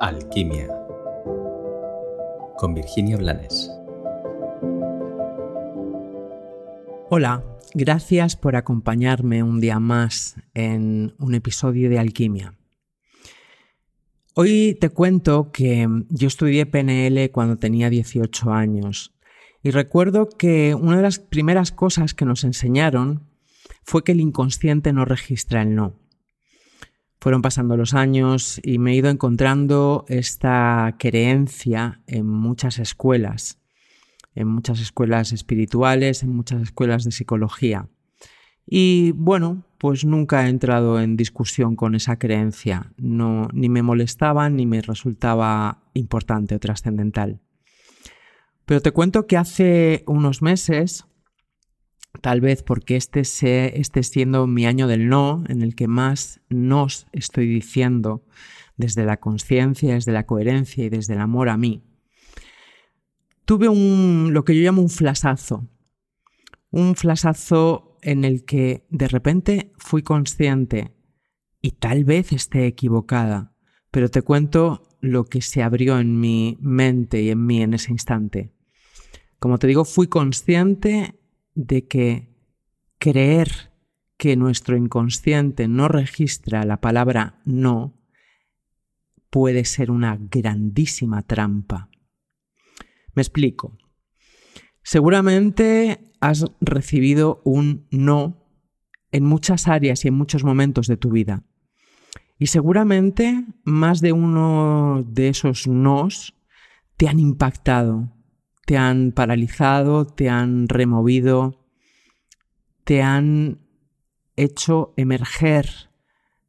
Alquimia con Virginia Blanes. Hola, gracias por acompañarme un día más en un episodio de Alquimia. Hoy te cuento que yo estudié PNL cuando tenía 18 años y recuerdo que una de las primeras cosas que nos enseñaron fue que el inconsciente no registra el no. Fueron pasando los años y me he ido encontrando esta creencia en muchas escuelas, en muchas escuelas espirituales, en muchas escuelas de psicología. Y bueno, pues nunca he entrado en discusión con esa creencia, no, ni me molestaba ni me resultaba importante o trascendental. Pero te cuento que hace unos meses Tal vez porque este, esté siendo mi año del no, en el que más nos estoy diciendo desde la conciencia, desde la coherencia y desde el amor a mí. Tuve un, lo que yo llamo un flasazo. Un flasazo en el que de repente fui consciente y tal vez esté equivocada, pero te cuento lo que se abrió en mi mente y en mí en ese instante. Como te digo, fui consciente de que creer que nuestro inconsciente no registra la palabra no puede ser una grandísima trampa. Me explico. Seguramente has recibido un no en muchas áreas y en muchos momentos de tu vida. Y seguramente más de uno de esos nos te han impactado, te han paralizado, te han removido, te han hecho emerger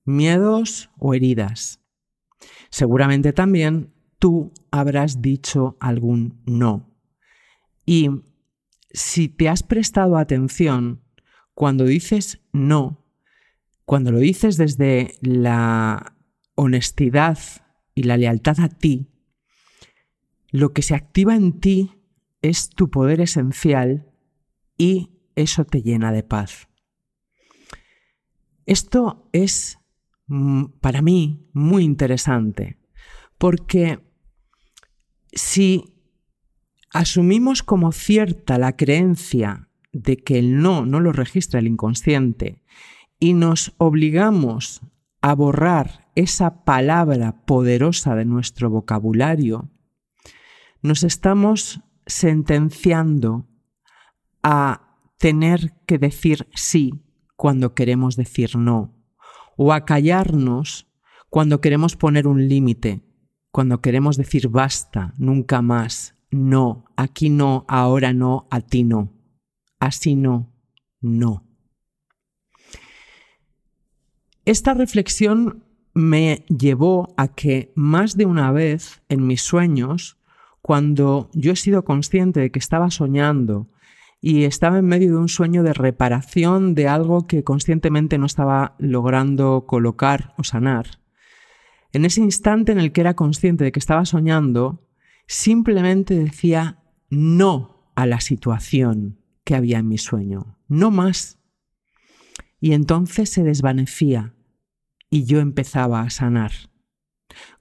miedos o heridas. Seguramente también tú habrás dicho algún no. Y si te has prestado atención, cuando dices no, cuando lo dices desde la honestidad y la lealtad a ti, lo que se activa en ti es tu poder esencial y eso te llena de paz. Esto es mm, para mí muy interesante porque si asumimos como cierta la creencia de que el no no lo registra el inconsciente y nos obligamos a borrar esa palabra poderosa de nuestro vocabulario, nos estamos sentenciando a tener que decir sí cuando queremos decir no, o a callarnos cuando queremos poner un límite, cuando queremos decir basta, nunca más, no, aquí no, ahora no, a ti no, así no, no. Esta reflexión me llevó a que más de una vez en mis sueños cuando yo he sido consciente de que estaba soñando y estaba en medio de un sueño de reparación de algo que conscientemente no estaba logrando colocar o sanar, en ese instante en el que era consciente de que estaba soñando, simplemente decía no a la situación que había en mi sueño, no más. Y entonces se desvanecía y yo empezaba a sanar.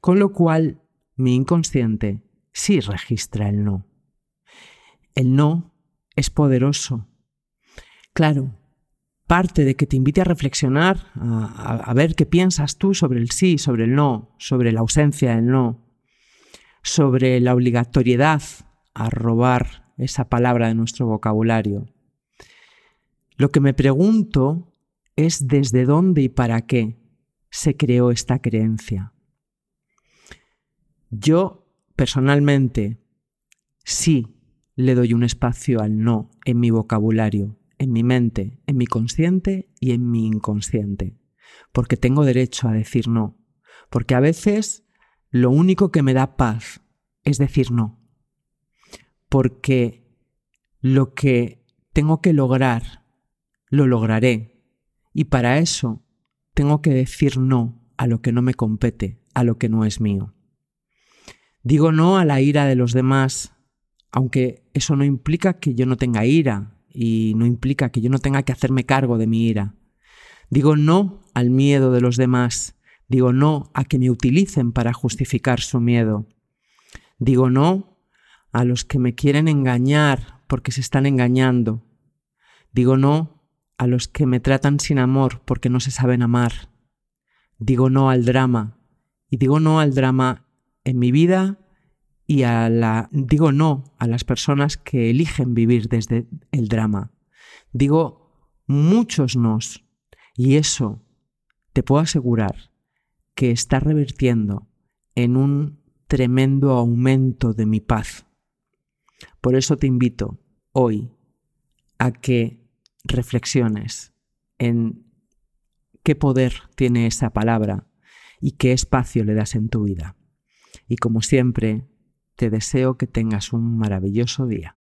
Con lo cual mi inconsciente sí registra el no. El no es poderoso. Claro, parte de que te invite a reflexionar, a, ver qué piensas tú sobre el sí, sobre el no, sobre la ausencia del no, sobre la obligatoriedad a robar esa palabra de nuestro vocabulario. Lo que me pregunto es desde dónde y para qué se creó esta creencia. Yo Personalmente, sí le doy un espacio al no en mi vocabulario, en mi mente, en mi consciente y en mi inconsciente, porque tengo derecho a decir no, porque a veces lo único que me da paz es decir no, porque lo que tengo que lograr, lo lograré, y para eso tengo que decir no a lo que no me compete, a lo que no es mío. Digo no a la ira de los demás, aunque eso no implica que yo no tenga ira y no implica que yo no tenga que hacerme cargo de mi ira. Digo no al miedo de los demás. Digo no a que me utilicen para justificar su miedo. Digo no a los que me quieren engañar porque se están engañando. Digo no a los que me tratan sin amor porque no se saben amar. Digo no al drama. Y digo no al drama en mi vida y a la digo no a las personas que eligen vivir desde el drama. Digo muchos nos y eso te puedo asegurar que está revirtiendo en un tremendo aumento de mi paz. Por eso te invito hoy a que reflexiones en qué poder tiene esa palabra y qué espacio le das en tu vida. Y como siempre, te deseo que tengas un maravilloso día.